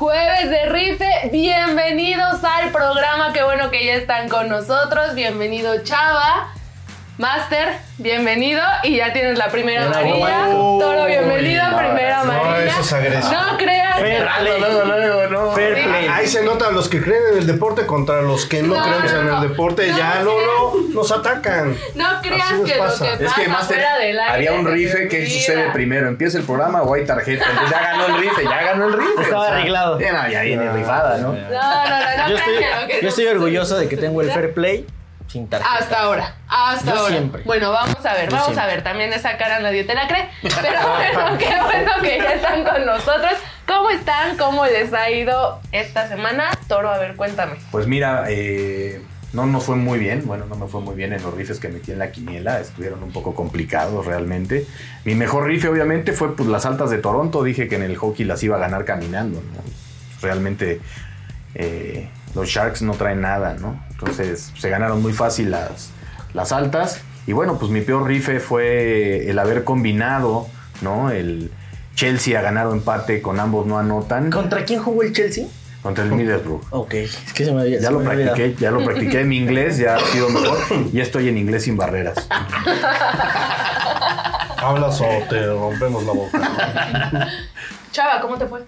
Jueves de Rife, bienvenidos al programa, qué bueno que ya están con nosotros, bienvenido Chava, Master, bienvenido y ya tienes la primera amarilla, Toro, bienvenido, primera amarilla. No, eso es agresivo. No creas. Fair play. Luego, luego, no. Fair play. Ahí se nota los que creen en el deporte contra los que no, No, creemos en no, el deporte. no, ya no, luego nos atacan. No creas Así nos que pasa. lo que Es pasa que Master fuera del aire haría un rife, ¿qué olvida. sucede primero? ¿Empieza el programa o hay tarjeta? Entonces ya ganó el rife, ya ganó el rife. Estaba arreglado. Ya, no, ya viene rifada, ¿no? No, no, no, no Yo estoy, que que yo estoy no orgulloso de que tengo el fair play sin tarjeta. Hasta ahora, hasta Yo ahora. siempre. Bueno, vamos a ver, Yo vamos siempre. a ver. También esa cara nadie te la cree. Pero bueno, qué bueno que ya están con nosotros. ¿Cómo están? ¿Cómo les ha ido esta semana? Toro, a ver, cuéntame. Pues mira, eh, no nos fue muy bien. Bueno, no me fue muy bien en los rifes que metí en la quiniela. Estuvieron un poco complicados realmente. Mi mejor rife, obviamente, fue pues, las altas de Toronto. Dije que en el hockey las iba a ganar caminando. ¿no? Realmente eh, los Sharks no traen nada, ¿no? Entonces se ganaron muy fácil las, las altas. Y bueno, pues mi peor rife fue el haber combinado, ¿no? El Chelsea a ganar o empate con ambos no anotan ¿Contra quién jugó el Chelsea? contra el Middlesbrough. Ok, es que se me había Ya se lo me había practiqué, ya lo practiqué. Mi inglés ya ha sido mejor. Ya estoy en inglés sin barreras. Hablas o te rompemos la boca. Chava, ¿cómo te fue?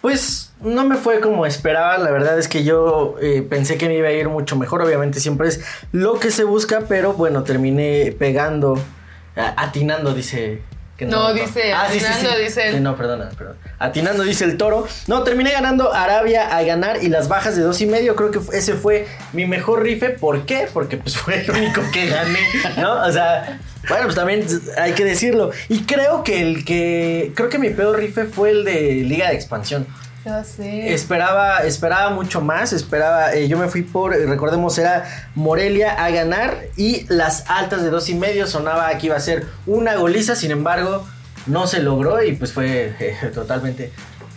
Pues no me fue como esperaba, la verdad es que yo eh, pensé que me iba a ir mucho mejor, obviamente siempre es lo que se busca, pero bueno, terminé pegando, atinando, dice... Que No, dice, Ah, sí, sí, atinando, sí. dice el- No, perdona, perdón. Atinando, dice el toro. No, terminé ganando Arabia a ganar y las bajas de dos y medio, creo que ese fue mi mejor rife, ¿por qué? Porque pues fue el único que gané, ¿no? O sea, bueno, pues también hay que decirlo. Y creo que el que, creo que mi peor rife fue el de Liga de Expansión. Ya sé. Esperaba, esperaba mucho más, esperaba, eh, yo me fui por, eh, recordemos, era Morelia a ganar y las altas de dos y medio sonaba que iba a ser una goliza, sin embargo, no se logró y pues fue eh, totalmente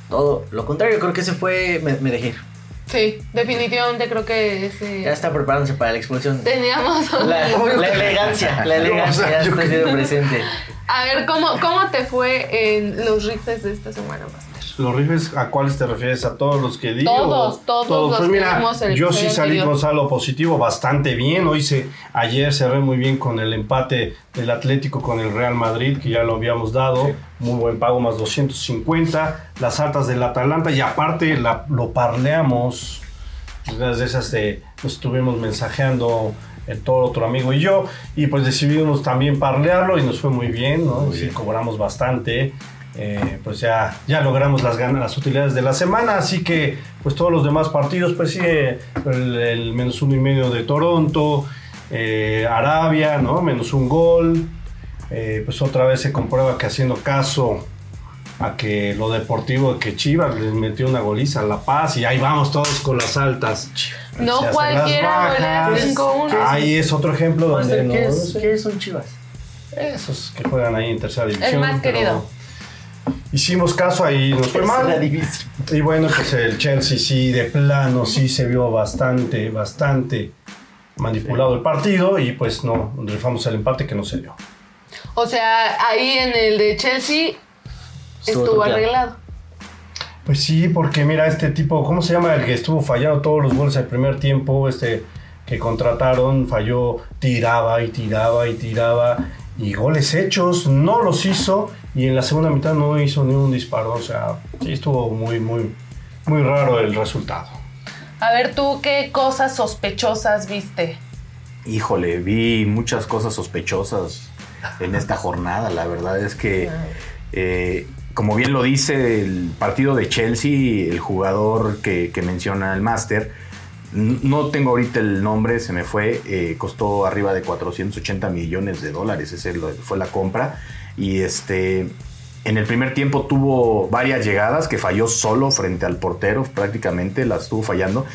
todo lo contrario, creo que ese fue, me, me dejé ir. Sí, definitivamente creo que ese... Ya está preparándose para la expulsión. Teníamos... La, la elegancia, la elegancia ya está siendo presente. A ver, ¿cómo, ¿cómo te fue en los rifes de esta semana, Master? ¿Los rifes a cuáles te refieres? ¿A todos los que digo? Todos, todos los Pues mira, el yo sí salí con saldo positivo bastante bien. Hoy se, ayer cerré muy bien con el empate del Atlético con el Real Madrid, que ya lo habíamos dado. Muy buen pago, más 250. Las altas del Atalanta y aparte la- lo parleamos. Unas de esas de, nos estuvimos mensajeando el todo otro amigo y yo. Y pues decidimos también parlearlo y nos fue muy bien, ¿no? Muy sí, bien. cobramos bastante. Eh, pues ya, ya logramos las, ganas, las utilidades de la semana, así que pues todos los demás partidos, pues sigue el, el menos uno y medio de Toronto, eh, Arabia, ¿no? Menos un gol. Eh, pues otra vez se comprueba que haciendo caso a que lo deportivo, que Chivas les metió una goliza a La Paz y ahí vamos todos con las altas. No cualquiera las golea bajas. 5-1. Ahí es otro ejemplo donde no, ¿qué, no es, sé. ¿Qué son chivas? Esos que juegan ahí en tercera división. más pero querido. Hicimos caso ahí, nos fue mal. Y bueno, pues el Chelsea sí, de plano, sí se vio bastante, bastante manipulado el partido y pues no, rifamos el empate que no se dio. O sea, ahí en el de Chelsea Estuvo estuvo, arreglado. Pues sí, porque mira, este tipo, ¿cómo se llama? El que estuvo fallando todos los goles al primer tiempo, este que contrataron, falló, tiraba y tiraba y tiraba. Y goles hechos, no los hizo. Y en la segunda mitad no hizo ni un disparo. O sea, sí estuvo muy, muy, muy raro el resultado. A ver, tú, ¿qué cosas sospechosas viste? Híjole, vi muchas cosas sospechosas en esta jornada. La verdad es que, eh, como bien lo dice el partido de Chelsea, el jugador que, que menciona el máster, no tengo ahorita el nombre, se me fue, eh, costó arriba de 480 millones de dólares, esa fue la compra. Y este, en el primer tiempo tuvo varias llegadas que falló solo frente al portero, prácticamente las estuvo fallando.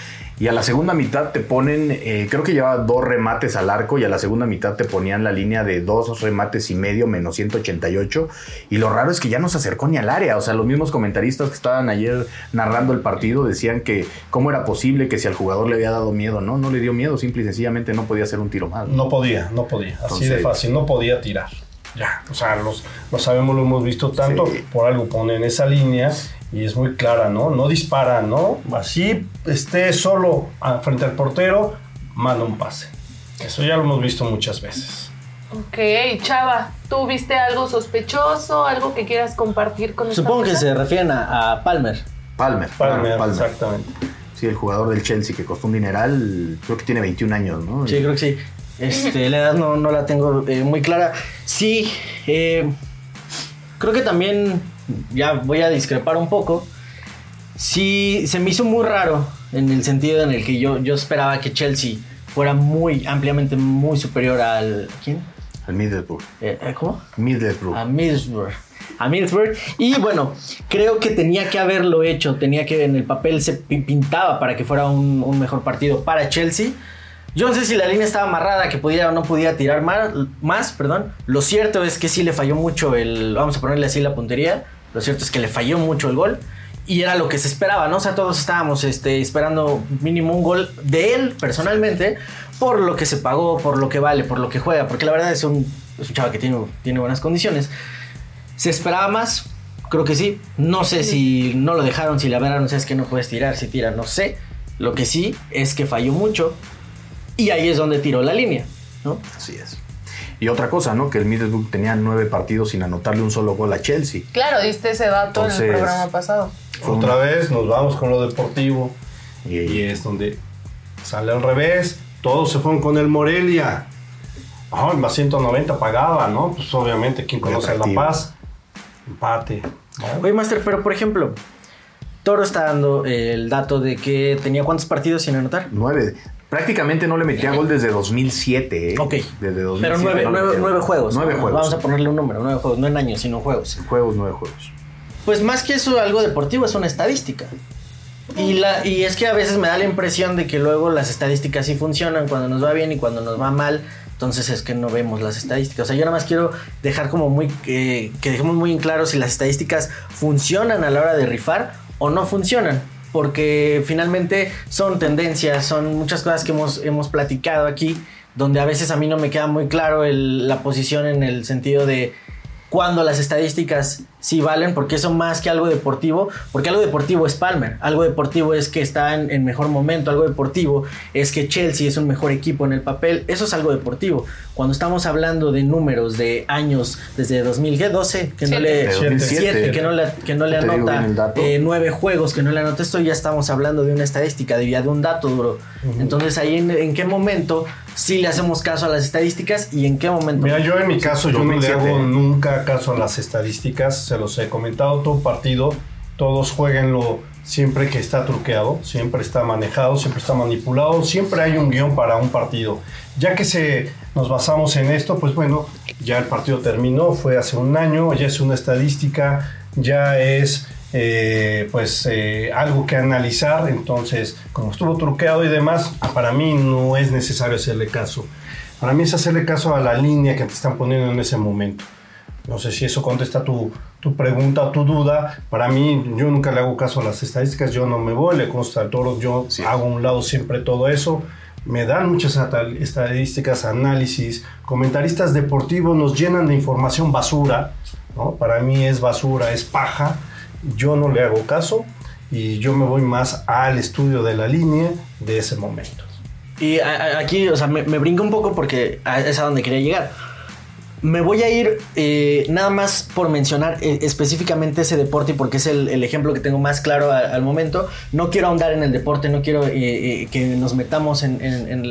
Y a la segunda mitad te ponen, eh, creo que llevaba dos remates al arco y a la segunda mitad te ponían la línea de dos remates y medio menos 188. Y lo raro es que ya no se acercó ni al área. O sea, los mismos comentaristas que estaban ayer narrando el partido decían que cómo era posible que si al jugador le había dado miedo. No, no le dio miedo, simple y sencillamente no podía hacer un tiro más. No podía, no podía. Así Entonces- de fácil, no podía tirar. Ya, o sea, los, lo sabemos, lo hemos visto tanto, Sí. por algo ponen esa línea y es muy clara, ¿no? No dispara, ¿no? Así esté solo frente al portero, manda un pase. Eso ya lo hemos visto muchas veces. Ok, Chava, ¿tú viste algo sospechoso? ¿Algo que quieras compartir con esta Supongo que se refieren a, a Palmer. Palmer. Palmer, Palmer. exactamente. Sí, el jugador del Chelsea que costó un dineral, creo que tiene 21 años, ¿no? Sí, creo que sí. Este, la edad no, no la tengo eh, muy clara. Sí, eh, creo que también, ya voy a discrepar un poco. Sí, se me hizo muy raro en el sentido en el que yo, yo esperaba que Chelsea fuera muy ampliamente muy superior al... ¿Quién? El Middlesbrough. Eh, eh, ¿Cómo? Middlesbrough. a Middlesbrough. A Middlesbrough. Y bueno, creo que tenía que haberlo hecho. Tenía que en el papel se pi- pintaba para que fuera un, un mejor partido para Chelsea. Yo no sé si la línea estaba amarrada, que pudiera o no pudiera tirar más, más, perdón. Lo cierto es que sí le falló mucho el, vamos a ponerle así la puntería. Lo cierto es que le falló mucho el gol. Y era lo que se esperaba, ¿no? O sea, todos estábamos este, esperando mínimo un gol de él personalmente, por lo que se pagó, por lo que vale, por lo que juega, porque la verdad es un, es chavo que tiene, tiene buenas condiciones. ¿Se esperaba más? Creo que sí. No sé si no lo dejaron, si la verdad no sé, es que no puedes tirar, si tira, no sé. Lo que sí es que falló mucho y ahí es donde tiró la línea, ¿no? Así es. Y otra cosa, ¿no? Que el Middlesbrough tenía nueve partidos sin anotarle un solo gol a Chelsea. Claro, diste ese dato en el programa pasado. Otra vez nos vamos con lo deportivo Y, y es donde sale al revés. Todos se fueron con el Morelia. Ah, más 190 pagaba, ¿no? Pues obviamente, quien Muy conoce La. Paz? Empate. ¿no? Oye, Master, pero por ejemplo, Toro está dando el dato de que tenía cuántos partidos sin anotar. nueve. Prácticamente no le metía gol desde 2007, ¿eh? Ok. Desde 2007. Pero nueve, no nueve- juegos. Nueve ¿no? juegos. Vamos a ponerle un número, nueve juegos, no en años, sino juegos. Juegos, nueve juegos. Pues más que eso, algo deportivo es una estadística. Y, la, y es que a veces me da la impresión de que luego las estadísticas sí funcionan cuando nos va bien y cuando nos va mal. Entonces es que no vemos las estadísticas. O sea, yo nada más quiero dejar como muy. eh, que dejemos muy en claro si las estadísticas funcionan a la hora de rifar o no funcionan. Porque finalmente son tendencias, son muchas cosas que hemos, hemos platicado aquí. Donde a veces a mí no me queda muy claro la posición en el sentido de cuando las estadísticas sí valen, porque eso más que algo deportivo, porque algo deportivo es Palmer, algo deportivo es que está en, en mejor momento, algo deportivo es que Chelsea es un mejor equipo en el papel, eso es algo deportivo. Cuando estamos hablando de números de años desde 2012, que no le De 2007, siete, que no le, que no le anota eh, nueve juegos, que no le anota esto, ya estamos hablando de una estadística, de, ya de un dato duro. Entonces ahí en, en qué momento sí le hacemos caso a las estadísticas y en qué momento Mira, yo en mi caso, yo no le 2007. hago nunca caso a las estadísticas, se los he comentado todo partido, todos jueguenlo siempre que está truqueado, siempre está manejado, siempre está manipulado, siempre hay un guion para un partido. Ya que se, nos basamos en esto, pues bueno, ya el partido terminó, fue hace un año, ya es una estadística, ya es eh, pues eh, algo que analizar, entonces como estuvo truqueado y demás, para mí no es necesario hacerle caso. Para mí es hacerle caso a la línea que te están poniendo en ese momento. No sé si eso contesta tu, tu pregunta tu duda. Para mí, yo nunca le hago caso a las estadísticas. Yo no me voy, le consta al toro. Yo Sí. hago a un lado siempre todo eso. Me dan muchas estadísticas, análisis. Comentaristas deportivos nos llenan de información basura. ¿no? Para mí es basura, es paja. Yo no le hago caso y yo me voy más al estudio de la línea de ese momento. Y aquí, o sea, me, me brinca un poco porque es a donde quería llegar. Me voy a ir eh, nada más por mencionar eh, específicamente ese deporte porque es el, ejemplo que tengo más claro al momento. No quiero ahondar en el deporte, no quiero eh, eh, que nos metamos en-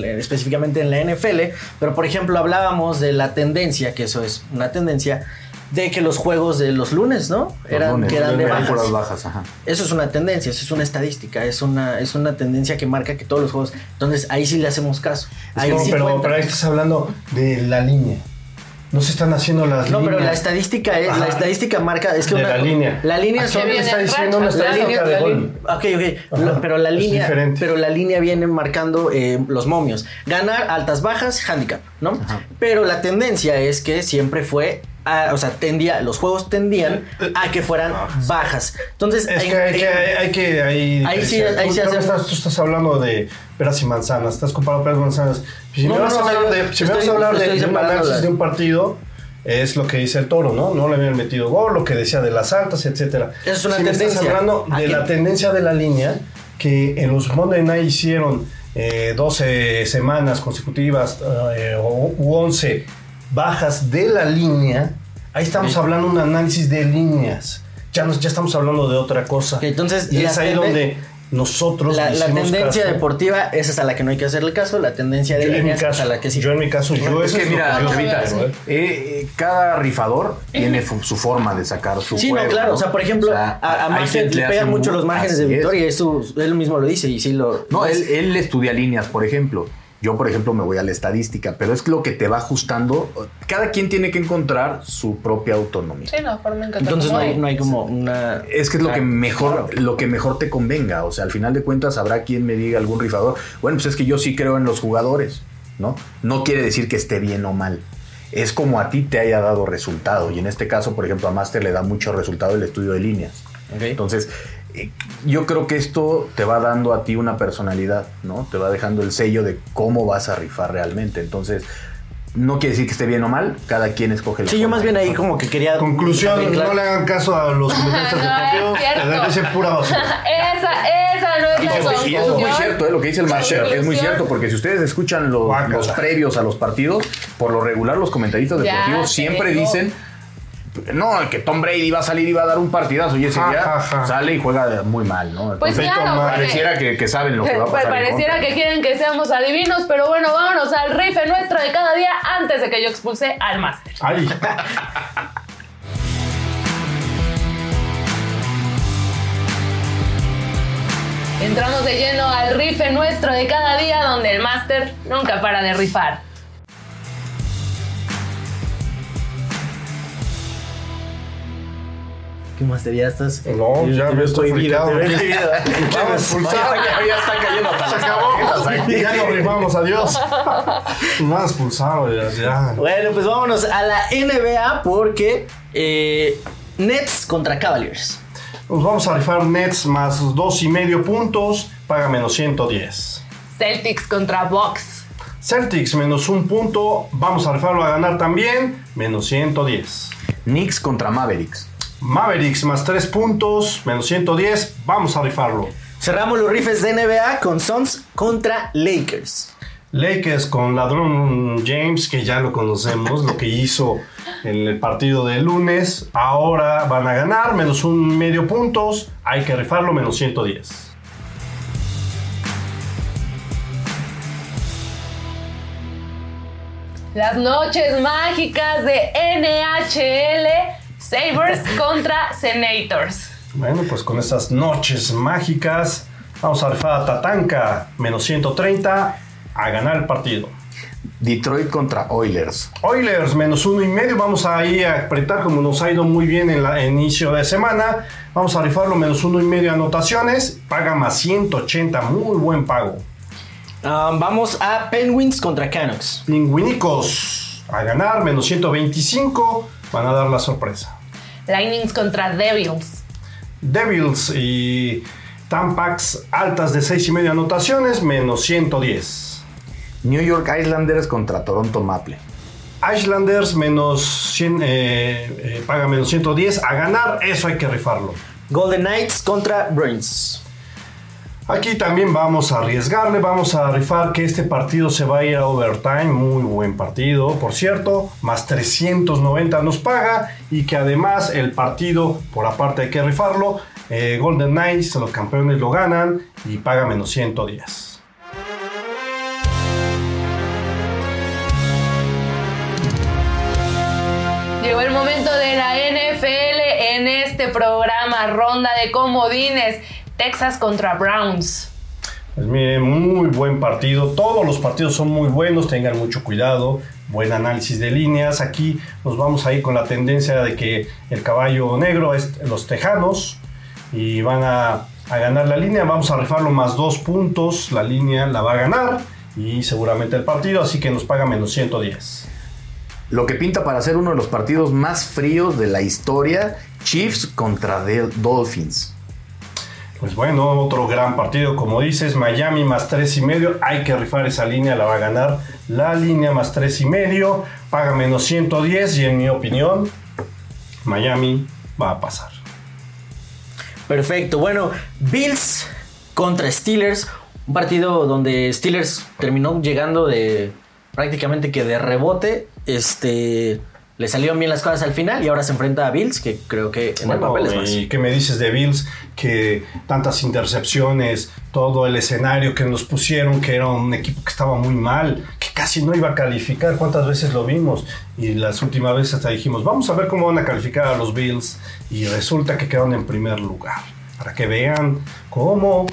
específicamente en la NFL, pero por ejemplo hablábamos de la tendencia, que eso es una tendencia, de que los juegos de los lunes, ¿no? Los Eran, lunes, que eran de bajas. bajas, ajá. Eso es una tendencia, eso es una estadística, es una, es una tendencia que marca que todos los juegos. Entonces ahí sí le hacemos caso. Ahí No, sí pero, cuenta. pero ahí estás hablando de la línea. No se están haciendo las No, líneas. pero la estadística es, la estadística marca, es que De una, la línea. La línea son está diciendo una estadística línea- de gol. Ok, ok. Ajá, pero la es línea, diferente. pero la línea viene marcando eh, los momios. Ganar, altas, bajas, handicap, ¿no? Pero la tendencia es que siempre fue, a- o sea, tendía, los juegos tendían a que fueran bajas. Entonces, Es en- que hay que, hay, hay que ahí, Ahí sí, ahí sí hacemos- estás, tú estás hablando de peras y manzanas, estás comparando peras y manzanas. Si No, me vas no, a hablar de, si me estoy- a hablar de, de un análisis de un partido, es lo que dice el toro, ¿no? No le habían metido gol, lo que decía de las altas, etcétera. Es una Si me estás tendencia. hablando ¿A de la tendencia de la línea que en los Monday Night hicieron eh, 12 semanas consecutivas eh, o u 11 bajas de la línea. Ahí estamos hablando de un análisis de líneas. Ya, nos, ya estamos hablando de otra cosa. Entonces, y es ahí donde nosotros La, tendencia caso. deportiva, esa es a la que no hay que hacerle caso. La tendencia de Yo líneas es a la que sí. yo en mi caso, yo Es que mira, yo ¿eh? eh, eh, cada rifador tiene su forma de sacar su Sí, no, claro. O sea, por ejemplo, O sea, a, a le pegan mucho los márgenes de es. victoria. y Eso él mismo lo dice y sí lo. No, él, él estudia líneas, por ejemplo. Yo, por ejemplo, me voy a la estadística, pero es lo que te va ajustando. Cada quien tiene que encontrar su propia autonomía. Sí, la forma en que Entonces no hay, no hay como una. Es que es lo que Ah, mejor, claro. lo que mejor te convenga. O sea, al final de cuentas habrá quien me diga algún rifador. Bueno, pues es que yo sí creo en los jugadores, ¿no? No quiere decir que esté bien o mal. Es como a ti te haya dado resultado. Y en este caso, por ejemplo, a Master le da mucho resultado el estudio de líneas. Entonces, yo creo que esto te va dando a ti una personalidad, ¿no? Te va dejando el sello de cómo vas a rifar realmente. Entonces, no quiere decir que esté bien o mal, cada quien escoge la Sí, yo más bien ahí como que quería. Conclusión, no le hagan caso a los comentaristas No, es pura basura. Esa, esa no es Y la eso, y eso es muy cierto, eh, lo que dice el Marshall, es muy cierto, porque si ustedes escuchan los, los previos a los partidos, por lo regular los comentaristas deportivos siempre digo. dicen, no, que Tom Brady va a salir y va a dar un partidazo y ese día ja, ja. sale y juega muy mal, ¿no? Pues Entonces, claro, pareciera que, que saben lo que va a Pues pasar. en pareciera que quieren que seamos adivinos, pero bueno, vámonos al rife nuestro de cada día antes de que yo expulse al máster. Ay, Entramos de lleno al rife nuestro de cada día donde el máster nunca para de rifar. ¿Qué más te ya estás? No, ya me estoy. Vamos, expulsado. Ya, ya está cayendo Se acabó. Ya lo rifamos, adiós. Más expulsado, ya. ya. Bueno, pues vámonos a la NBA porque eh, Nets contra Cavaliers. Nos vamos a rifar Nets más dos y medio puntos, paga menos 110. Celtics contra Bucks. Celtics menos un punto, vamos a rifarlo a ganar también, menos 110. Knicks contra Mavericks. Mavericks más tres puntos, menos 110, vamos a rifarlo. Cerramos los rifes de NBA con Suns contra Lakers. Lakers con Ladrón James, que ya lo conocemos, lo que hizo en el partido de lunes. Ahora van a ganar, menos un medio puntos. Hay que rifarlo, menos 110. Las noches mágicas de NHL. Sabres contra Senators. Bueno, pues con estas noches mágicas, vamos a rifar a Tatanka, menos 130, a ganar el partido. Detroit contra Oilers. Oilers menos uno y medio, vamos a ir a apretar como nos ha ido muy bien en en inicio de semana. Vamos a rifarlo menos uno y medio anotaciones, paga más 180, muy buen pago. Ah, vamos a Penguins contra Canucks. Pingüinicos a ganar, menos 125, van a dar la sorpresa. Lightnings contra Devils. Devils y Tampax altas de 6 y medio anotaciones, menos 110. New York Islanders contra Toronto Maple. Islanders menos 100, eh, eh, paga menos 110 a ganar, eso hay que rifarlo. Golden Knights contra Bruins. Aquí también vamos a arriesgarle, vamos a rifar que este partido se va a ir a overtime, muy buen partido, por cierto, más 390 nos paga y que además el partido, por aparte hay que rifarlo, eh, Golden Knights, los campeones lo ganan y paga menos 110. Llegó el momento de la NFL en este programa, ronda de comodines. Texas contra Browns. Pues miren, muy buen partido. Todos los partidos son muy buenos, tengan mucho cuidado. Buen análisis de líneas. Aquí nos vamos a ir con la tendencia de que el caballo negro es los tejanos y van a, a ganar la línea. Vamos a rifarlo más dos puntos. La línea la va a ganar y seguramente el partido, así que nos paga menos 110. Lo que pinta para ser uno de los partidos más fríos de la historia, Chiefs contra The Dolphins. Pues bueno, otro gran partido, como dices, Miami más tres y medio, hay que rifar esa línea, la va a ganar la línea más tres y medio, paga menos 110 y en mi opinión, Miami va a pasar. Perfecto. Bueno, Bills contra Steelers. Un partido donde Steelers terminó llegando de prácticamente que de rebote. Este. Le salieron bien las cosas al final y ahora se enfrenta a Bills, que creo que en el Bueno, papel es más. ¿Y qué me dices de Bills? Que tantas intercepciones, todo el escenario que nos pusieron, que era un equipo que estaba muy mal, que casi no iba a calificar. ¿Cuántas veces lo vimos? Y las últimas veces hasta dijimos, vamos a ver cómo van a calificar a los Bills. Y resulta que quedaron en primer lugar. Para que vean cómo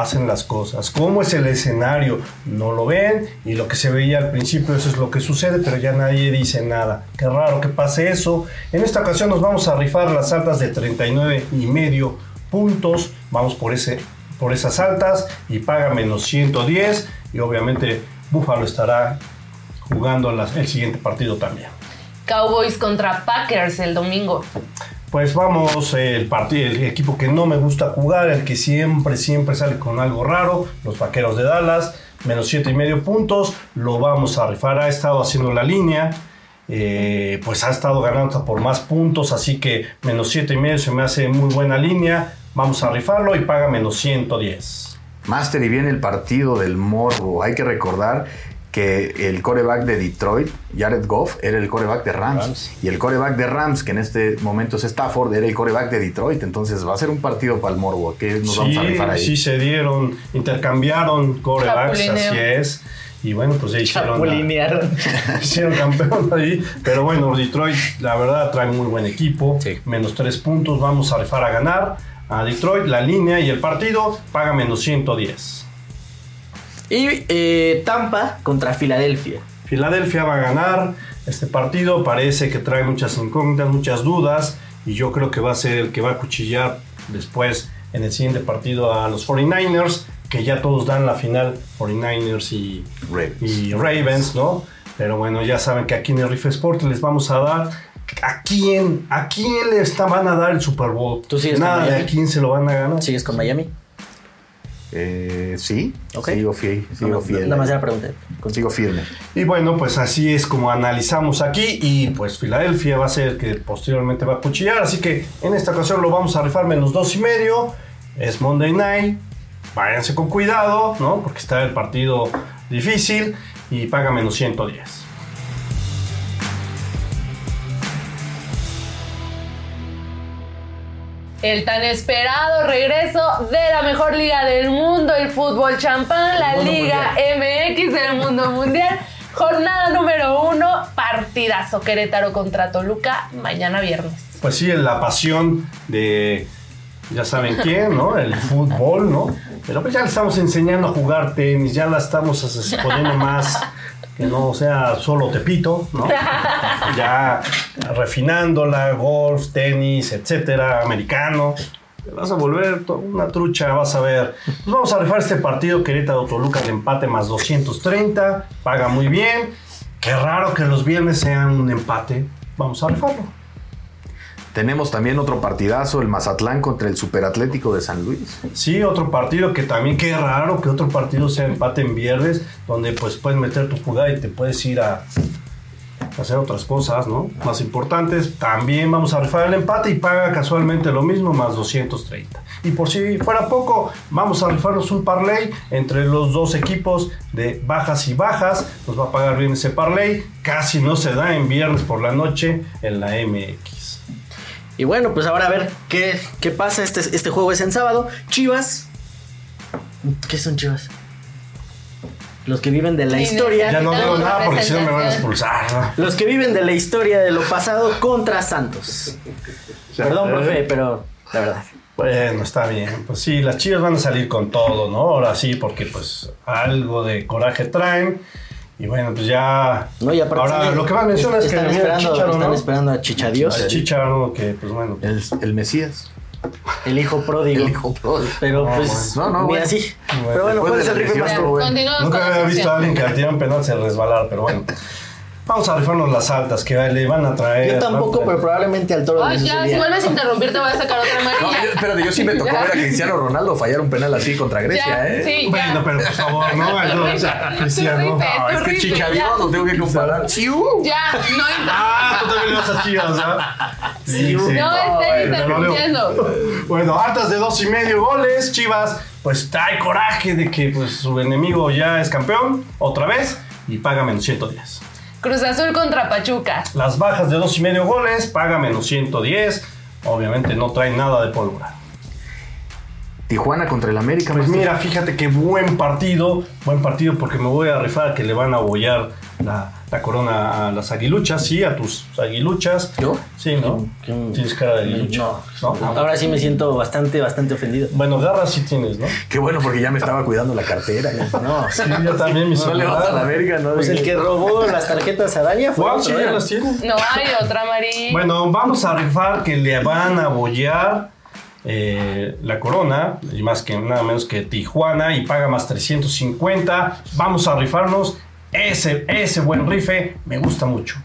hacen las cosas, cómo es el escenario, no lo ven y lo que se veía al principio eso es lo que sucede, pero ya nadie dice nada. Qué raro que pase eso. En esta ocasión nos vamos a rifar las altas de 39 y medio puntos. Vamos por ese por esas altas y paga menos 110 y obviamente Buffalo estará jugando el siguiente partido también. Cowboys contra Packers el domingo. Pues vamos, el partido, el equipo que no me gusta jugar, el que siempre, siempre sale con algo raro, los vaqueros de Dallas, menos siete y medio puntos, lo vamos a rifar, ha estado haciendo la línea, eh, pues ha estado ganando por más puntos, así que menos siete y medio se me hace muy buena línea, vamos a rifarlo y paga menos 110. Master y viene el partido del morbo. Hay que recordar que el coreback de Detroit, Jared Goff, era el coreback de Rams. Rams. Y el coreback de Rams, que en este momento es Stafford, era el coreback de Detroit. Entonces va a ser un partido para el morbo. que nos vamos a rifar ahí? sí se dieron, intercambiaron corebacks, así es. Y bueno, pues ya hicieron... la- hicieron campeón ahí. Pero bueno, Detroit, la verdad, trae muy buen equipo. Sí. Menos tres puntos, vamos a rifar a ganar. A Detroit, la línea y el partido paga menos 110. Y eh, Tampa contra Filadelfia. Filadelfia va a ganar. Este partido parece que trae muchas incógnitas, muchas dudas. Y yo creo que va a ser el que va a cuchillar después en el siguiente partido a los 49ers, que ya todos dan la final 49ers y, Ravens. y Ravens, ¿no? Pero bueno, ya saben que aquí en el Riff Sport les vamos a dar a quién, a quién le está- van a dar el Super Bowl. ¿Tú sigues con Nada Miami? a quién se lo van a ganar. ¿Sigues con Miami? Eh, sí, sigo fiel. Sigo Nada fiel. nada más era pregunta. Sigo firme. Y bueno, pues así es como analizamos aquí y pues Filadelfia va a ser el que posteriormente va a cuchillar, así que en esta ocasión lo vamos a rifar menos dos y medio, es Monday Night, váyanse con cuidado, ¿no? Porque está el partido difícil y paga menos 110. El tan esperado regreso de la mejor liga del mundo, el fútbol champán, la Liga MX del mundo mundial. Jornada número uno, partidazo Querétaro contra Toluca, mañana viernes. Pues sí, la pasión de ya saben quién, ¿no? El fútbol, ¿no? Pero pues ya le estamos enseñando a jugar tenis, ya la estamos poniendo más que no sea solo tepito, ¿no? Ya refinándola, golf, tenis, etcétera, americano. Te vas a volver una trucha, vas a ver. Pues vamos a rifar este partido Querétaro Toluca de empate más 230, paga muy bien. Qué raro que los viernes sean un empate. Vamos a rifarlo. Tenemos también otro partidazo, el Mazatlán contra el Superatlético de San Luis. Sí, otro partido que también qué raro que otro partido sea empate en viernes, donde pues puedes meter tu jugada y te puedes ir a hacer otras cosas, ¿no? Más importantes. También vamos a rifar el empate y paga casualmente lo mismo, más 230. Y por si fuera poco, vamos a rifarnos un parlay entre los dos equipos de bajas y bajas. Nos va a pagar bien ese parlay. Casi no se da en viernes por la noche en la MX. Y bueno, pues ahora a ver qué, qué pasa. Este, este juego es en sábado. Chivas. ¿Qué son Chivas? Los que viven de la Sí, historia. Ya no digo Necesitamos nada porque si no me van a expulsar. ¿no? Los que viven de la historia de lo pasado contra Santos. Perdón, profe, pero la verdad. Bueno, está bien. Pues sí, las chivas van a salir con todo, ¿no? Ahora sí, porque pues algo de coraje traen. Y bueno, pues ya. No, y aparte Ahora, lo que más menciona es que están esperando, Chícharo, están ¿no? esperando a Chichadios, Al Chicharo, que pues bueno. El, el Mesías. el hijo pródigo. El hijo pródigo. Pero No, pues, bueno. No, no, bueno. así. Pero bueno, ¿cuál es el lesión, más bueno. Nunca había visto a alguien que al tirar un penal se resbalar, pero bueno. Vamos a rifarnos las altas que le van a traer. Yo tampoco, pero probablemente al toro Ay, ya, si vuelves a interrumpir te voy a sacar otra No, amarilla. yo- espérate, yo sí me tocó Ya. ver a Cristiano Ronaldo fallar un penal así contra Grecia, Ya, ¿eh? sí, ya. Bueno, pero por favor, no, no, o sea, Cristiano. No, es que Chicharito lo tengo que comparar. ¡Siu! Ya, no Ah, tú también le vas a Chivas, ¿ah? Sí, sí. No bueno, interrumpiendo. Bueno, altas de dos y medio goles, Chivas, pues trae coraje de que pues, su enemigo ya es campeón, otra vez, y paga menos 110. Cruz Azul contra Pachuca. Las bajas de dos y medio goles, paga menos 110. Obviamente no trae nada de pólvora. Tijuana contra el América. Pues mira, fíjate qué buen partido, buen partido porque me voy a rifar que le van a abollar la, la corona a las aguiluchas, sí, a tus aguiluchas. ¿Yo? Sí, ¿no? ¿Qué- Tienes cara de aguilucha. No. ¿no? Ah, Ahora sí me siento bastante, bastante ofendido. Bueno, garras sí tienes, ¿no? Qué bueno porque ya me estaba cuidando la cartera. No, Sí, yo también, mi No le vas a la verga, ¿no? Pues el que robó las tarjetas a Daña fue Wow, otro, sí, ¿eh? ya las tienes. No hay otra amarilla. Bueno, vamos a rifar que le van a abollar eh, la corona, y más que nada menos que Tijuana, y paga más 350. Vamos a rifarnos ese, ese buen rife, me gusta mucho.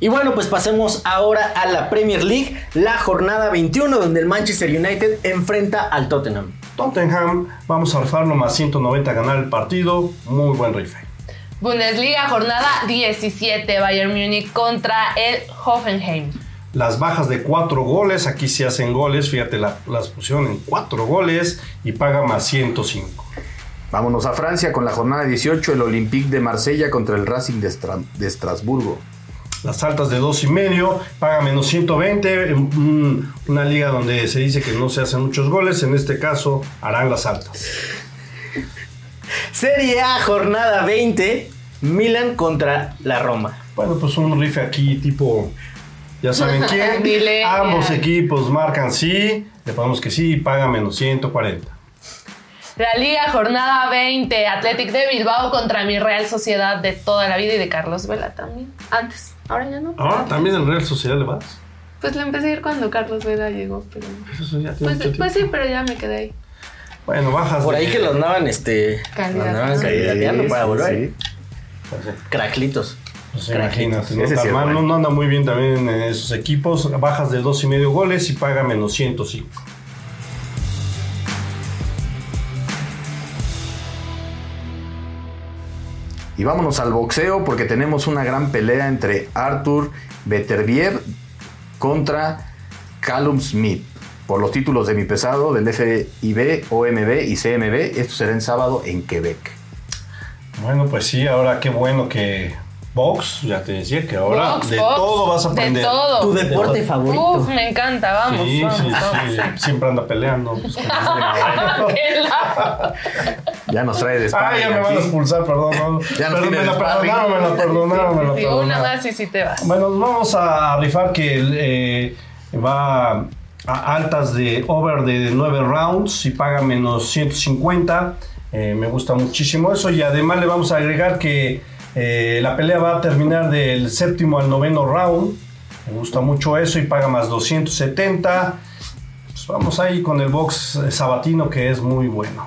Y bueno, pues pasemos ahora a la Premier League, la jornada 21, donde el Manchester United enfrenta al Tottenham. Tottenham, vamos a rifarlo más 190 a ganar el partido, muy buen rife. Bundesliga, jornada 17. Bayern Múnich contra el Hoffenheim. Las bajas de 4 goles, aquí se hacen goles, fíjate, la- las pusieron en 4 goles y paga más 105. Vámonos a Francia con la jornada 18, el Olympique de Marsella contra el Racing de, Estra- de Estrasburgo. Las altas de 2 y medio, paga menos 120, en un- una liga donde se dice que no se hacen muchos goles, en este caso harán las altas. Serie A, jornada 20, Milan contra la Roma. Bueno, pues un rife aquí tipo, ya saben quién, ambos equipos marcan sí, le ponemos que sí y paga menos 140. La Liga, jornada 20. Athletic de Bilbao contra mi Real Sociedad de toda la vida y de Carlos Vela también. Antes, ahora ya no. Ahora también en Real Sociedad le vas. Pues le empecé a ir cuando Carlos Vela llegó, pero. Eso ya tiene Pues, pues sí, pero ya me quedé ahí. Bueno, bajas. Por ahí que lo andaban, este, lo Candidateando. para volver. sí. Craclitos. Pues imagínate, no, no anda muy bien también en esos equipos. Bajas de dos y medio goles y paga menos 105. Y vámonos al boxeo porque tenemos una gran pelea entre Arthur Beterbier contra Callum Smith por los títulos de mi pesado del FIB, OMB y CMB. Esto será en sábado en Quebec. Bueno, pues sí, ahora qué bueno que Box, ya te decía que ahora Box, de box, todo vas a aprender. De todo. Tu deporte favorito. Uf, me encanta, vamos. Sí, vamos, sí, vamos. sí, siempre anda peleando. pues, Qué la- Ya nos trae de Ah, España. ya me van a expulsar, perdón. no. Ya nos me la de perdonaron, me la perdonaron, me la Sí, una perdonaron. más y si te vas. Bueno, vamos a rifar que eh, va a altas de over de 9 rounds y paga menos 150. Eh, me gusta muchísimo eso y además le vamos a agregar que eh, la pelea va a terminar del séptimo al noveno round. Me gusta mucho eso y paga más 270. Pues vamos ahí con el box sabatino que es muy bueno.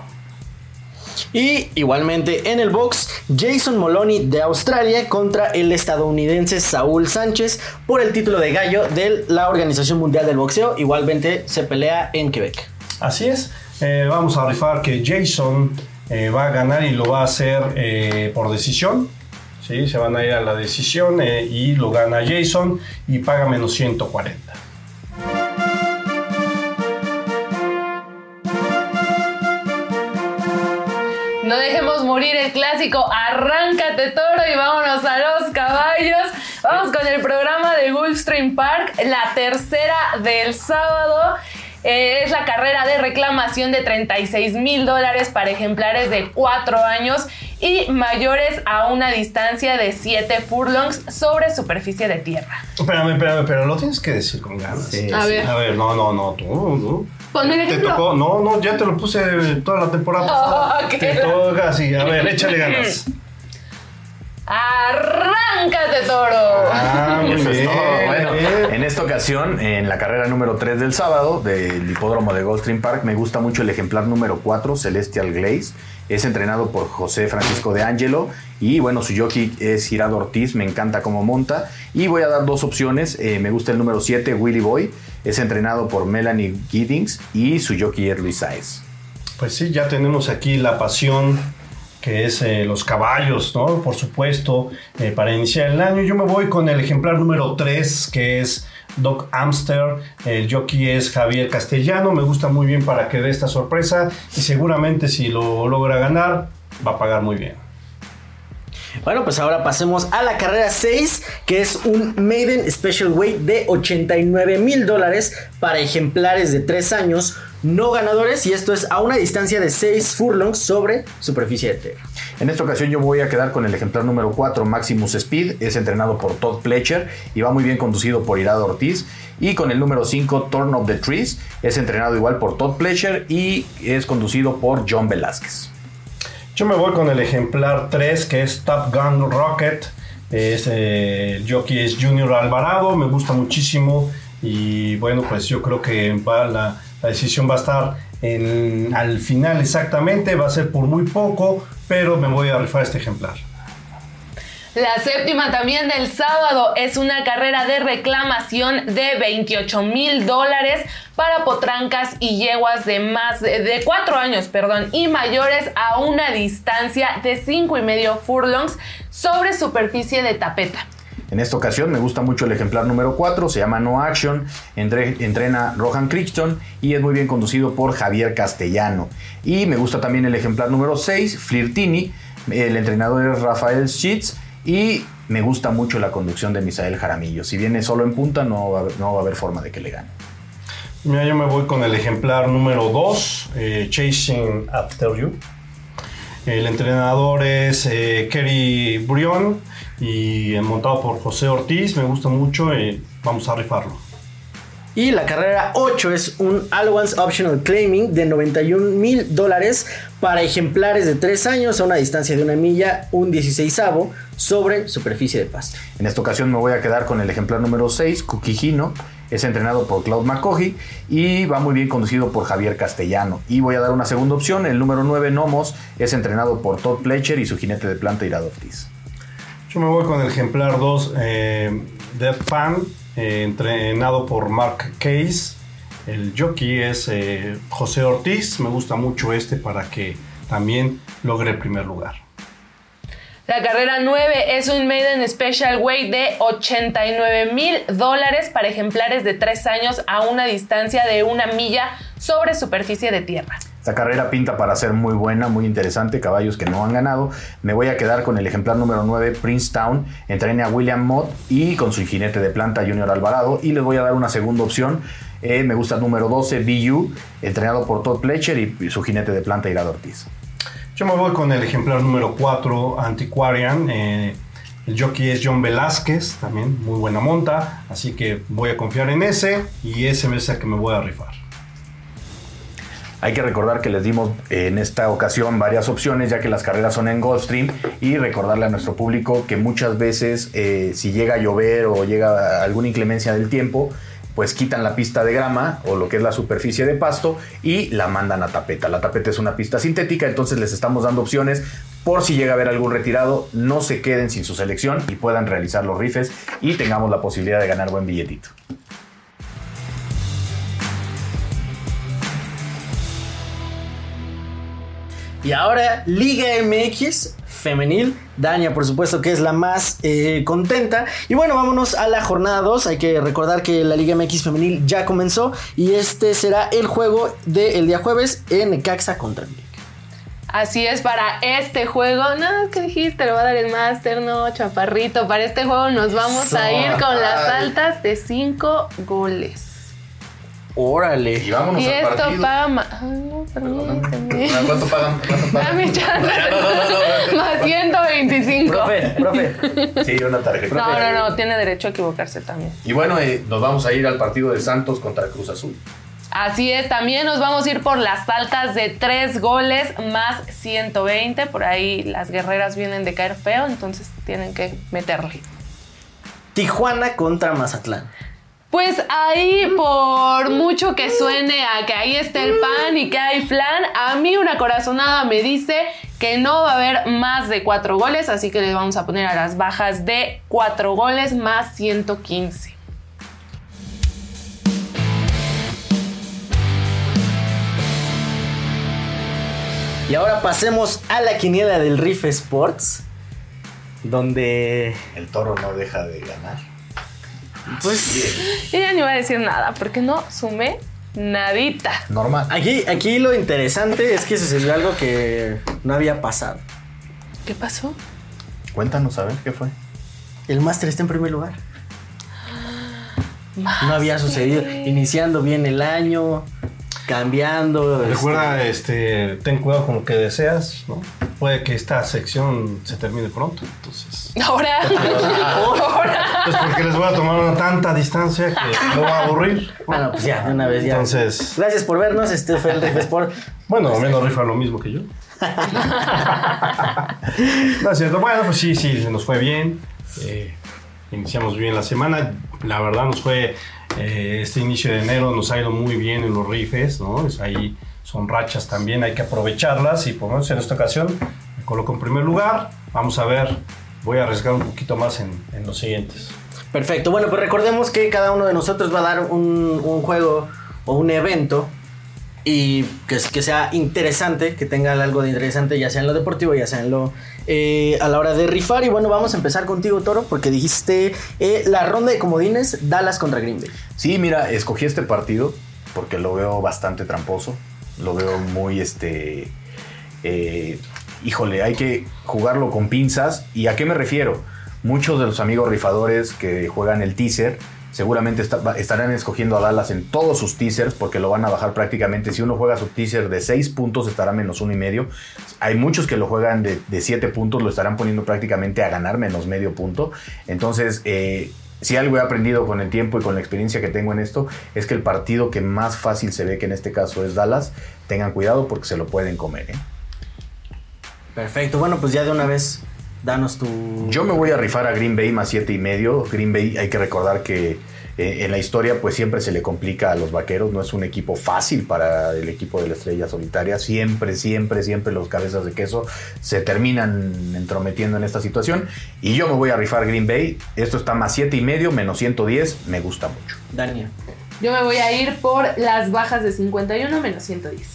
Y igualmente en el box, Jason Moloney de Australia contra el estadounidense Saúl Sánchez por el título de gallo de la Organización Mundial del Boxeo. Igualmente se pelea en Quebec. Así es. Eh, vamos a rifar que Jason eh, va a ganar y lo va a hacer eh, por decisión. ¿Sí? Se van a ir a la decisión eh, y lo gana Jason y paga menos 140. No dejemos morir el clásico. Arráncate toro y vámonos a los caballos. Vamos con el programa de Gulfstream Park, la tercera del sábado. Eh, es la carrera de reclamación de 36 mil dólares para ejemplares de 4 años y mayores a una distancia de 7 furlongs sobre superficie de tierra. Espérame, espérame, pero lo tienes que decir con ganas. Sí, A ver. A ver, no, no, no, tú, tú. Ponme el Te tocó, no, no, ya te lo puse toda la temporada. Oh, pasada. Te toca así, a ver, échale ganas. Arráncate, toro. Ah, muy Eso es bien, todo. Bueno, bien. en esta ocasión, en la carrera número 3 del sábado del hipódromo de Goldstream Park, me gusta mucho el ejemplar número 4, Celestial Glaze. Es entrenado por José Francisco de Angelo y bueno, su jockey es Girado Ortiz, me encanta cómo monta. Y voy a dar dos opciones, eh, me gusta el número 7, Willy Boy, es entrenado por Melanie Giddings y su jockey es Luis Saez. Pues sí, ya tenemos aquí la pasión que es eh, los caballos, ¿no? Por supuesto, eh, para iniciar el año. Yo me voy con el ejemplar número 3, que es Doc Amster. El jockey es Javier Castellano. Me gusta muy bien para que dé esta sorpresa. Y seguramente si lo logra ganar, va a pagar muy bien. Bueno, pues ahora pasemos a la carrera 6, que es un Maiden Special Weight de 89 mil dólares para ejemplares de 3 años no ganadores y esto es a una distancia de 6 furlongs sobre superficie de tierra. En esta ocasión yo voy a quedar con el ejemplar número 4, Maximus Speed, es entrenado por Todd Pletcher y va muy bien conducido por Irado Ortiz. Y con el número 5, Turn of the Trees, es entrenado igual por Todd Pletcher y es conducido por John Velázquez. Yo me voy con el ejemplar 3, que es Top Gun Rocket. Es, eh, el jockey es Junior Alvarado, me gusta muchísimo. Y bueno, pues yo creo que va la, la decisión va a estar al final exactamente, va a ser por muy poco, pero me voy a rifar este ejemplar. La séptima también del sábado es una carrera de reclamación de 28 mil dólares para potrancas y yeguas de más de, de 4 años, perdón, y mayores a una distancia de 5 y medio furlongs sobre superficie de tapeta. En esta ocasión me gusta mucho el ejemplar número 4, se llama No Action, entre- entrena Rohan Crichton y es muy bien conducido por Javier Castellano. Y me gusta también el ejemplar número 6, Flirtini, el entrenador es Rafael Schitz y me gusta mucho la conducción de Misael Jaramillo. Si viene solo en punta no va no va a haber forma de que le gane. Mira, yo me voy con el ejemplar número 2, eh, Chasing After You. El entrenador es eh, Kerry Brion y eh, montado por José Ortiz. Me gusta mucho y vamos a rifarlo. Y la carrera 8 es un Allowance Optional Claiming de 91 mil dólares para ejemplares de 3 años a una distancia de una milla, un 16 sobre superficie de pasto. En esta ocasión me voy a quedar con el ejemplar número 6, Kukijino. Es entrenado por Claude McCoy y va muy bien conducido por Javier Castellano. Y voy a dar una segunda opción, el número 9, Nomos, es entrenado por Todd Pletcher y su jinete de planta Irado Ortiz. Yo me voy con el ejemplar 2, eh, eh, entrenado por Mark Case. El jockey es eh, José Ortiz. Me gusta mucho este para que también logre el primer lugar. La carrera 9 es un Maiden Special Weight de 89 mil dólares para ejemplares de 3 años a una distancia de una milla sobre superficie de tierra. Esta carrera pinta para ser muy buena, muy interesante, caballos que no han ganado. Me voy a quedar con el ejemplar número 9, Princetown, entrene a William Mott y con su jinete de planta Junior Alvarado. Y les voy a dar una segunda opción. Eh, me gusta el número 12, BU, entrenado por Todd Pletcher y su jinete de planta Irado Ortiz. Yo me voy con el ejemplar número 4, Antiquarian. eh, el jockey es John Velázquez, también muy buena monta. Así que voy a confiar en ese y ese es el que me voy a rifar. Hay que recordar que les dimos eh, en esta ocasión varias opciones, ya que las carreras son en Gulfstream, y recordarle a nuestro público que muchas veces, eh, si llega a llover o llega alguna inclemencia del tiempo, pues quitan la pista de grama o lo que es la superficie de pasto y la mandan a tapeta. La tapeta es una pista sintética, entonces les estamos dando opciones por si llega a haber algún retirado, no se queden sin su selección y puedan realizar los rifes y tengamos la posibilidad de ganar buen billetito. Y ahora Liga MX femenil. Dania, por supuesto, que es la más eh, contenta. Y bueno, vámonos a la jornada 2. Hay que recordar que la Liga MX femenil ya comenzó. Y este será el juego del día jueves en Necaxa contra América. Así es, para este juego, no, ¿qué dijiste? Le va a dar el máster, no, chaparrito. Para este juego nos vamos a ir con las altas de 5 goles. Órale. Y vámonos Y al esto partido. paga más. Ah, no, permíteme. ¿Cuánto pagan? ¿Cuánto pagan? Dame chance. Más 125. Profe, profe. Sí, una tarjeta. No, no, no, tiene derecho a equivocarse también. Y bueno, eh, nos vamos a ir al partido de Santos contra Cruz Azul. Así es, también nos vamos a ir por las altas de 3 goles más 120. Por ahí las guerreras vienen de caer feo, entonces tienen que meterle. Tijuana contra Mazatlán. Pues ahí, por mucho que suene a que ahí está el pan y que hay flan, a mí una corazonada me dice que no va a haber más de 4 goles, así que le vamos a poner a las bajas de 4 goles más 115. Y ahora pasemos a la quiniela del Riff Sports, donde El toro no deja de ganar. Pues ya ni iba a decir nada, porque no sumé nadita. Normal. aquí, aquí lo interesante es que sucedió algo que no había pasado. ¿Qué pasó? Cuéntanos a ver qué fue. El máster está en primer lugar. No había sucedido. Iniciando bien el año, cambiando. Recuerda, este, ten cuidado con lo que deseas, ¿no? Puede que esta sección se termine pronto, entonces. Ahora. Ahora. Pues porque les voy a tomar una tanta distancia que no va a aburrir. Bueno, pues ya, de una vez ya. Entonces- Gracias por vernos. Este fue el Riff Sport. Bueno, menos rifa lo mismo que yo. no es cierto. Bueno, pues sí, sí, nos fue bien. Eh, iniciamos bien la semana. La verdad nos fue eh, este inicio de enero nos ha ido muy bien en los rifes, ¿no? Es ahí son rachas también, hay que aprovecharlas y por lo menos en esta ocasión me coloco en primer lugar. Vamos a ver, voy a arriesgar un poquito más en, en los siguientes. Perfecto. Bueno, pues recordemos que cada uno de nosotros va a dar un, un juego o un evento y que, que sea interesante, que tenga algo de interesante, ya sea en lo deportivo, ya sea en lo eh, a la hora de rifar. Y bueno, vamos a empezar contigo, Toro, porque dijiste eh, la ronda de comodines Dallas contra Green Bay. Sí, mira, escogí este partido porque lo veo bastante tramposo. Lo veo muy, este... eh, híjole, hay que jugarlo con pinzas. ¿Y a qué me refiero? Muchos de los amigos rifadores que juegan el teaser seguramente estarán escogiendo a Dallas en todos sus teasers porque lo van a bajar prácticamente. Si uno juega su teaser de 6 puntos estará menos uno y medio. Hay muchos que lo juegan de, de 7 puntos, lo estarán poniendo prácticamente a ganar menos medio punto. Entonces, eh, si algo he aprendido con el tiempo y con la experiencia que tengo en esto, es que el partido que más fácil se ve, que en este caso es Dallas, tengan cuidado porque se lo pueden comer. ¿eh? Perfecto. Bueno, pues ya de una vez, danos tu. Yo me voy a rifar a Green Bay más siete y medio. Green Bay hay que recordar que eh, en la historia pues siempre se le complica a los vaqueros. No es un equipo fácil para el equipo de la estrella solitaria. Siempre, siempre, siempre los cabezas de queso se terminan entrometiendo en esta situación. Y yo me voy a rifar Green Bay. Esto está más siete y medio, menos 110. Me gusta mucho. Daniel. Yo me voy a ir por las bajas de 51 menos 110.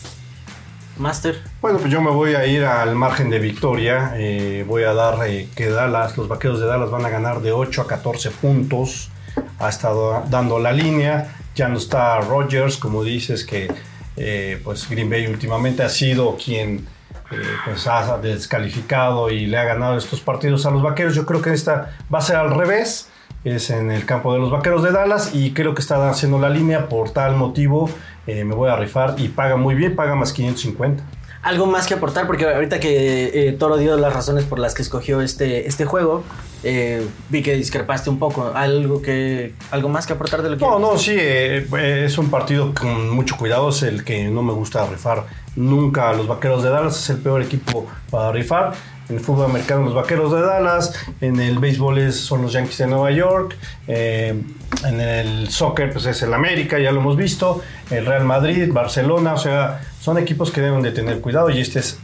Master. Bueno, pues yo me voy a ir al margen de victoria. Eh, voy a dar eh, que Dallas, los vaqueros de Dallas van a ganar de 8 a 14 puntos. Ha estado dando la línea. Ya no está Rodgers, como dices, que eh, pues Green Bay últimamente ha sido quien eh, pues ha descalificado y le ha ganado estos partidos a los vaqueros. Yo creo que esta va a ser al revés. Es en el campo de los vaqueros de Dallas y creo que está haciendo la línea por tal motivo. eh, me voy a rifar y paga muy bien, paga más 550. Algo más que aportar, porque ahorita que eh, Toro dio las razones por las que escogió este, este juego, eh, vi que discrepaste un poco. ¿Algo, que, ¿Algo más que aportar de lo que No, no, sí, eh, eh, es un partido con mucho cuidado, es el que no me gusta rifar nunca. Los Vaqueros de Dallas es el peor equipo para rifar. En el fútbol americano los Vaqueros de Dallas, en el béisbol es- son los Yankees de Nueva York, eh, en el soccer pues es el América, ya lo hemos visto, el Real Madrid, Barcelona, o sea, son equipos que deben de tener cuidado y este es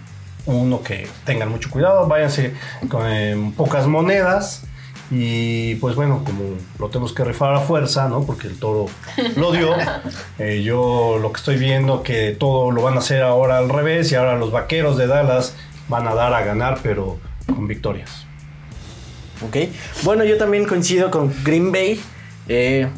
uno que tengan mucho cuidado, váyanse con eh, pocas monedas y pues bueno, como lo tenemos que rifar a fuerza, ¿no? Porque el toro lo dio, eh, yo lo que estoy viendo que todo lo van a hacer ahora al revés y ahora los vaqueros de Dallas van a dar a ganar, pero con victorias. Ok. Bueno, yo también coincido con Green Bay. Eh,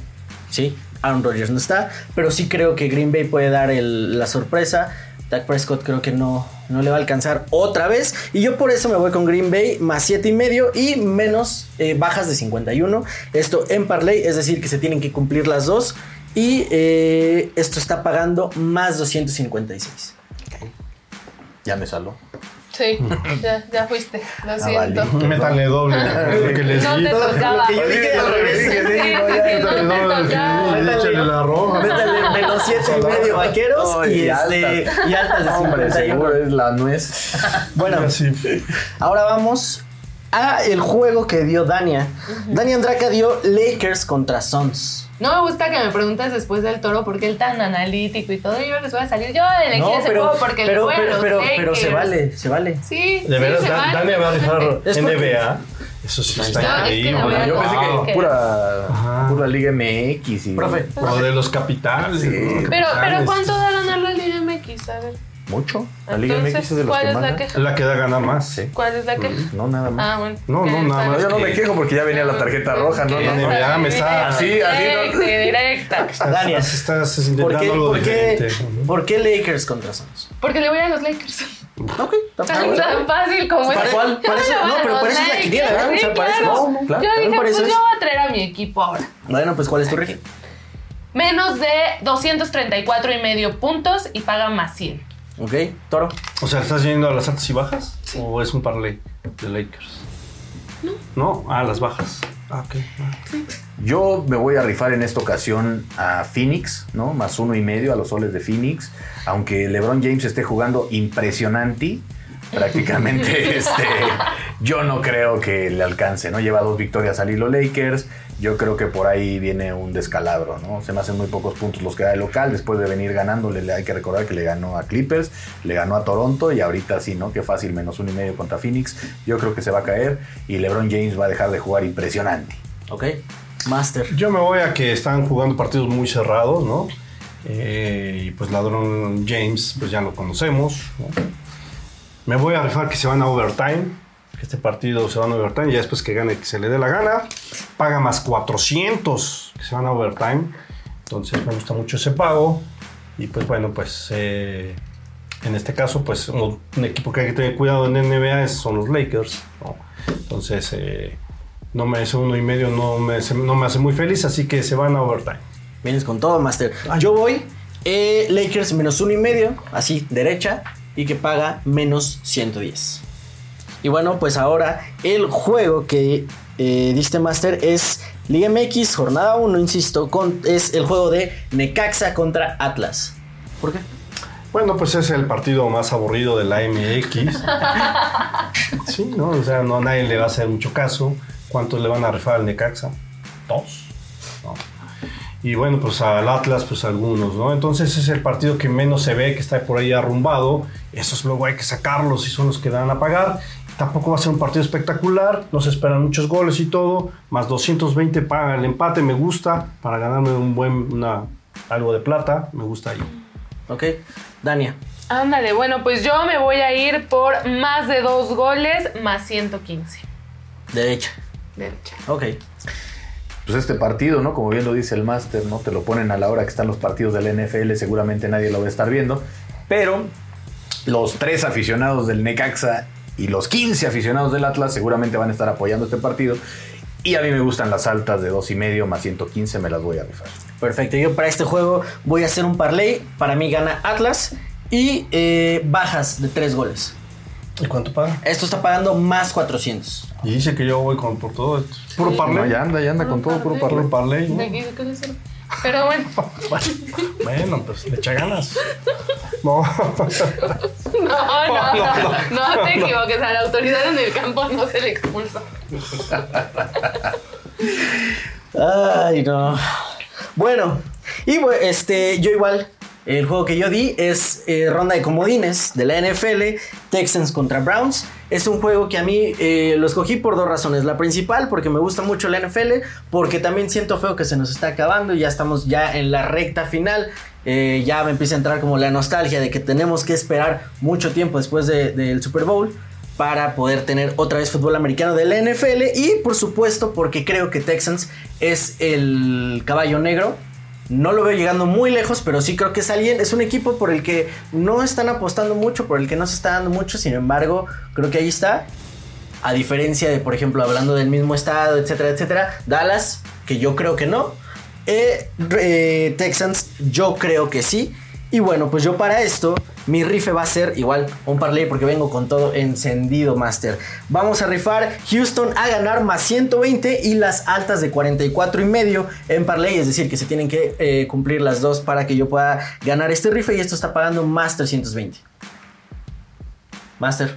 sí, Aaron Rodgers no está, pero sí creo que Green Bay puede dar el- la sorpresa. Dak Prescott creo que no, no le va a alcanzar otra vez. Y yo por eso me voy con Green Bay más 7 y medio y menos eh, bajas de 51. Esto en parlay, es decir, que se tienen que cumplir las dos. Y eh, esto está pagando más 256. Ya me saló. Sí, ya, ya fuiste. Lo Ah, siento. vale. Métanle doble. que les No di. te tocaba. Lo que yo dije al revés. Sí, sí, sí, Métanle no te doble, tocaba. sí, échale la roja. Métale menos 7 y medio vaqueros Ay, y, y este, y altas de Hombre, 51. seguro es la nuez. Bueno, ahora vamos a el juego que dio Dania. Dania Andraka dio Lakers contra Suns. No me gusta que me preguntes después del toro por qué él tan analítico y todo. Yo les voy a salir. Yo elegí No, ese pero, juego porque pero, pero, fueron pero, los pero se vale, se vale. Sí, De sí, veras, se Dan- vale. Dani va a dejar Es porque- NBA. Eso sí está No, es que increíble. la verdad Yo pensé Wow. que pura, Ajá. pura Liga MX. Y Profe. Lo de los capitales. Sí. Los Pero, pero capitales. ¿cuánto da ganar la Liga MX? A ver. Mucho. La Liga Entonces, MX es de los ¿cuál que es más. la queja? Que da ganar más. Sí. ¿Cuál es la queja? No, nada más. Ah, bueno. No, no, nada más yo no me que- quejo porque ya venía la tarjeta roja, ¿no? No, ya me está- Así, así. Directa, directa. Estás, Dania. estás, estás ¿Por intentando qué, por, qué, diferente. ¿Por qué Lakers contra Suns? Porque le voy a los Lakers. Ok, Tan, tan fácil como ¿Para es. cuál? No, pero es la quiniela, ¿verdad? sí, O sea. No, claro, Yo dije, pues yo voy a traer a mi equipo ahora. Bueno, pues ¿cuál es tu rifa? Menos de 234 y medio puntos y paga más 100. Ok, Toro. O sea, ¿estás yendo a las altas y bajas? ¿O es un parlay de Lakers? No. No, a las bajas. Ah, ok. Yo me voy a rifar en esta ocasión a Phoenix, ¿no? Más uno y medio a los soles de Phoenix. Aunque LeBron James esté jugando impresionante, prácticamente este, yo no creo que le alcance, ¿no? Lleva dos victorias al hilo Lakers. Yo creo que por ahí viene un descalabro, ¿no? Se me hacen muy pocos puntos los que da el local. Después de venir ganándole, le hay que recordar que le ganó a Clippers, le ganó a Toronto y ahorita sí, ¿no? Qué fácil, menos uno y medio contra Phoenix. Yo creo que se va a caer y LeBron James va a dejar de jugar impresionante. Ok. Master. Yo me voy a que están jugando partidos muy cerrados, ¿no? Eh, y pues Ladrón James, pues ya lo conocemos. ¿no? Me voy a rifar que se van a overtime. Este partido se van a overtime. Ya después que gane, que se le dé la gana. Paga más 400 que se van a overtime. Entonces me gusta mucho ese pago. Y pues bueno, pues eh, en este caso, pues un, equipo que hay que tener cuidado en NBA son los Lakers. Entonces, eh, no me ese uno y medio no me, no me hace muy feliz, así que se van a overtime. Vienes con todo, Master. Yo voy eh, Lakers menos uno y medio, así, derecha, y que paga menos 110. Y bueno, pues ahora el juego que eh, diste, Master, es Liga MX, jornada 1, insisto, con, es el juego de Necaxa contra Atlas. ¿Por qué? Bueno, pues es el partido más aburrido de la MX. Sí, ¿no? O sea, no, nadie le va a hacer mucho caso. ¿Cuántos le van a rifar al Necaxa? Dos. ¿no? Y bueno, pues al Atlas, pues algunos, ¿no? Entonces es el partido que menos se ve, que está por ahí arrumbado. Esos luego hay que sacarlos y son los que dan a pagar. Tampoco va a ser un partido espectacular, no se esperan muchos goles y todo. Más 220 paga el empate, me gusta, para ganarme un buen, una, algo de plata, me gusta ahí. ¿Ok? Dania. Ándale, bueno, pues yo me voy a ir por más de dos goles más 115. Derecha. Derecha. Ok. Pues este partido, ¿no? Como bien lo dice el máster, ¿no? Te lo ponen a la hora que están los partidos del NFL, seguramente nadie lo va a estar viendo. Pero los tres aficionados del Necaxa y los 15 aficionados del Atlas seguramente van a estar apoyando este partido. Y a mí me gustan las altas de dos y medio más 115, me las voy a rifar. Perfecto, yo para este juego voy a hacer un parlay. Para mí gana Atlas y eh, bajas de 3 goles. ¿Y cuánto paga? Esto está pagando más 400. Y dice que yo voy con por todo esto. Puro Sí. parlay. No, ya anda, ya anda con todo, puro Puro parlay. ¿no? ¿De qué- de qué? Pero bueno, Bueno, pues le echa ganas. No. no, no, no, no te equivoques. A la autoridad en el campo no se le expulsa. Ay, no. Bueno, y este, yo igual, el juego que yo di es eh, ronda de comodines de la NFL, Texans contra Browns. Es un juego que a mí eh, lo escogí por dos razones. La principal, porque me gusta mucho la NFL, porque también siento feo que se nos está acabando y ya estamos ya en la recta final. Eh, ya me empieza a entrar como la nostalgia de que tenemos que esperar mucho tiempo después de- del Super Bowl para poder tener otra vez fútbol americano de la NFL y por supuesto porque creo que Texans es el caballo negro. No lo veo llegando muy lejos, pero sí creo que es alguien, es un equipo por el que no están apostando mucho, por el que no se está dando mucho, sin embargo, creo que ahí está. A diferencia de, por ejemplo, hablando del mismo estado, etcétera, etcétera, Dallas, que yo creo que no. Eh, eh, Texans, yo creo que sí. Y bueno, pues yo para esto mi rife va a ser igual un parlay porque vengo con todo encendido, Master. Vamos a rifar Houston a ganar más 120 y las altas de 44 y medio en parlay, es decir, que se tienen que eh, cumplir las dos para que yo pueda ganar este rife y esto está pagando más 320. Master.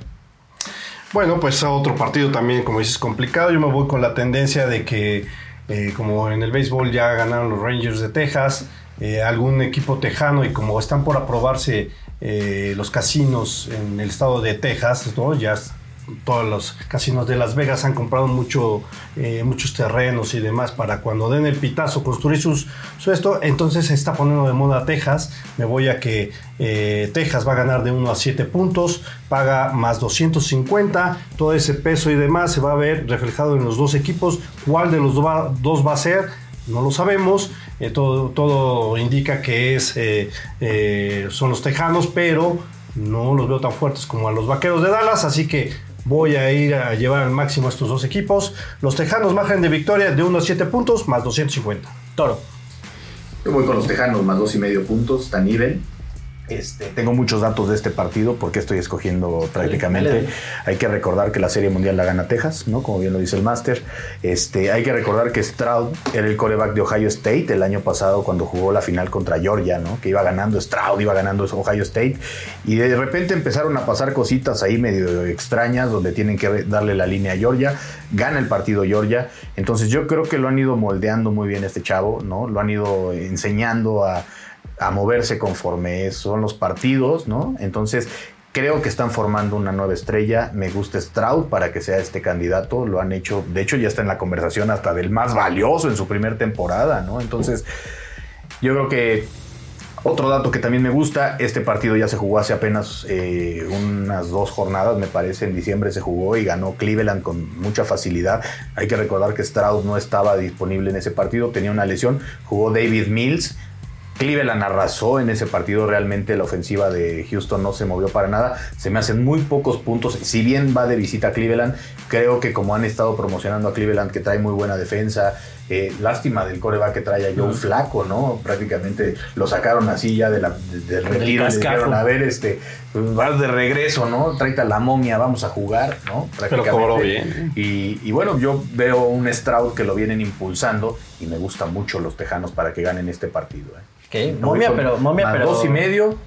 Bueno, pues a otro partido también, como dices, complicado. Yo me voy con la tendencia de que, eh, como en el béisbol ya ganaron los Rangers de Texas, eh, algún equipo tejano y como están por aprobarse eh, los casinos en el estado de Texas, ¿no? ya todos los casinos de Las Vegas han comprado mucho, eh, muchos terrenos y demás para cuando den el pitazo construir sus, su esto. Entonces se está poniendo de moda Texas. Me voy a que eh, Texas va a ganar de 1 a 7 puntos, paga más 250. Todo ese peso y demás se va a ver reflejado en los dos equipos. ¿Cuál de los dos va a ser? No lo sabemos. Eh, todo, todo indica que es, son los tejanos, pero no los veo tan fuertes como a los vaqueros de Dallas. Así que voy a ir a llevar al máximo a estos dos equipos. Los Tejanos margen de victoria de 1 a 7 puntos más 250. Toro. Yo voy con los Tejanos más 2 y medio puntos, está nivel. Este, tengo muchos datos de este partido porque estoy escogiendo prácticamente. Hay que recordar que la Serie Mundial la gana Texas, ¿no? Como bien lo dice el Master. Este, hay que recordar que Stroud era el coreback de Ohio State el año pasado cuando jugó la final contra Georgia, ¿no? Que iba ganando Stroud, iba ganando Ohio State. Y de repente empezaron a pasar cositas ahí medio extrañas donde tienen que darle la línea a Georgia. Gana el partido Georgia. Entonces yo creo que lo han ido moldeando muy bien este chavo, ¿no? Lo han ido enseñando a a moverse conforme son los partidos, ¿no? Entonces, creo que están formando una nueva estrella. Me gusta Stroud para que sea este candidato. Lo han hecho, de hecho, ya está en la conversación hasta del más valioso en su primera temporada, ¿no? Entonces, yo creo que otro dato que también me gusta, este partido ya se jugó hace apenas eh, unas dos jornadas, me parece, en diciembre se jugó y ganó Cleveland con mucha facilidad. Hay que recordar que Stroud no estaba disponible en ese partido, tenía una lesión, jugó David Mills Cleveland arrasó en ese partido, realmente la ofensiva de Houston no se movió para nada. Se me hacen muy pocos puntos. Si bien va de visita a Cleveland, creo que como han estado promocionando a Cleveland, que trae muy buena defensa, eh, lástima del coreback que trae a Joe Flaco, ¿no? Prácticamente lo sacaron así ya de la, del retiro. Le dijeron, a ver, este, vas de regreso, ¿no? Tráete a la momia, vamos a jugar, ¿no? Pero cobró bien. Y, y, bueno, yo veo un Stroud que lo vienen impulsando y me gustan mucho los tejanos para que ganen este partido. ¿eh? Momia, pero. Momia, pero. Dos y medio.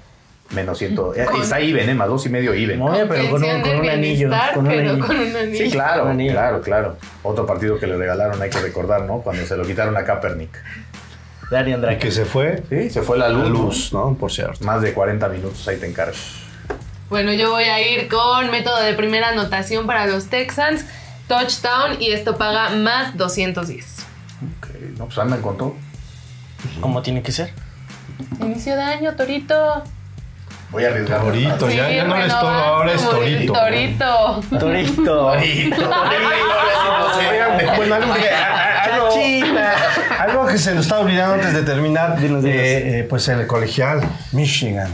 Menos ciento. Está Iben, ¿eh? Más dos y medio Iben. Momia, pero con un, con un anillo. Con un anillo. Sí, claro, claro, claro. Otro partido que le regalaron, hay que recordar, ¿no? Cuando se lo quitaron a Kaepernick. Dani Andrade. Y que se fue. Sí, se fue la luz. La luz, ¿no? Por cierto. Más de 40 minutos, ahí te encargo. Bueno, yo voy a ir con método de primera anotación para los Texans, touchdown, y esto paga más 210. Ok, no, pues andan con todo. Como tiene que ser. Inicio de año, Torito. Voy a arriesgar. Torito, ya, ya no es toro, ahora es Torito. Torito. Torito. Torito. Bueno, algo que, algo, algo que se nos está olvidando antes de terminar, eh, eh, pues en el colegial, Michigan.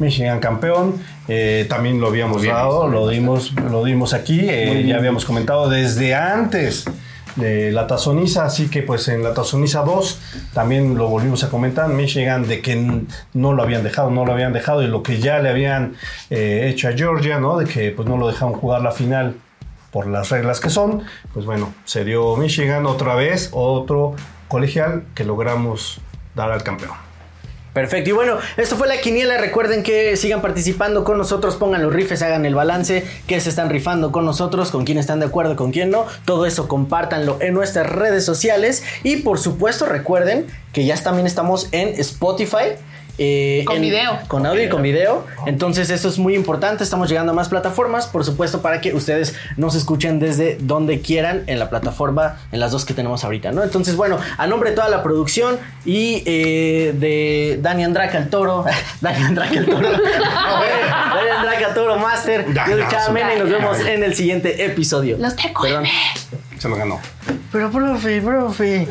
Michigan campeón, eh, también lo habíamos dado, lo dimos, lo dimos aquí, eh, ya habíamos comentado desde antes de la tazoniza, así que pues en la tazoniza 2 también lo volvimos a comentar, Michigan de que no lo habían dejado, no lo habían dejado y lo que ya le habían eh, hecho a Georgia, ¿no? De que pues no lo dejaron jugar la final por las reglas que son, pues bueno, se dio Michigan otra vez, otro colegial que logramos dar al campeón. Perfecto, y bueno, esto fue la quiniela. Recuerden que sigan participando con nosotros, pongan los rifes, hagan el balance, que se están rifando con nosotros, con quién están de acuerdo, con quién no. Todo eso compártanlo en nuestras redes sociales. Y por supuesto, recuerden que ya también estamos en Spotify. Eh, con video. Con audio y con video. Entonces, eso es muy importante. Estamos llegando a más plataformas, por supuesto, para que ustedes nos escuchen desde donde quieran en la plataforma, en las dos que tenemos ahorita, ¿no? Entonces, bueno, a nombre de toda la producción y eh, de Dani Andraca el Toro, Dani Andraca el Toro, Dani Andraca Toro Master, yo soy y nos vemos en el siguiente episodio. Los te Se lo ganó. Pero, profe, profe.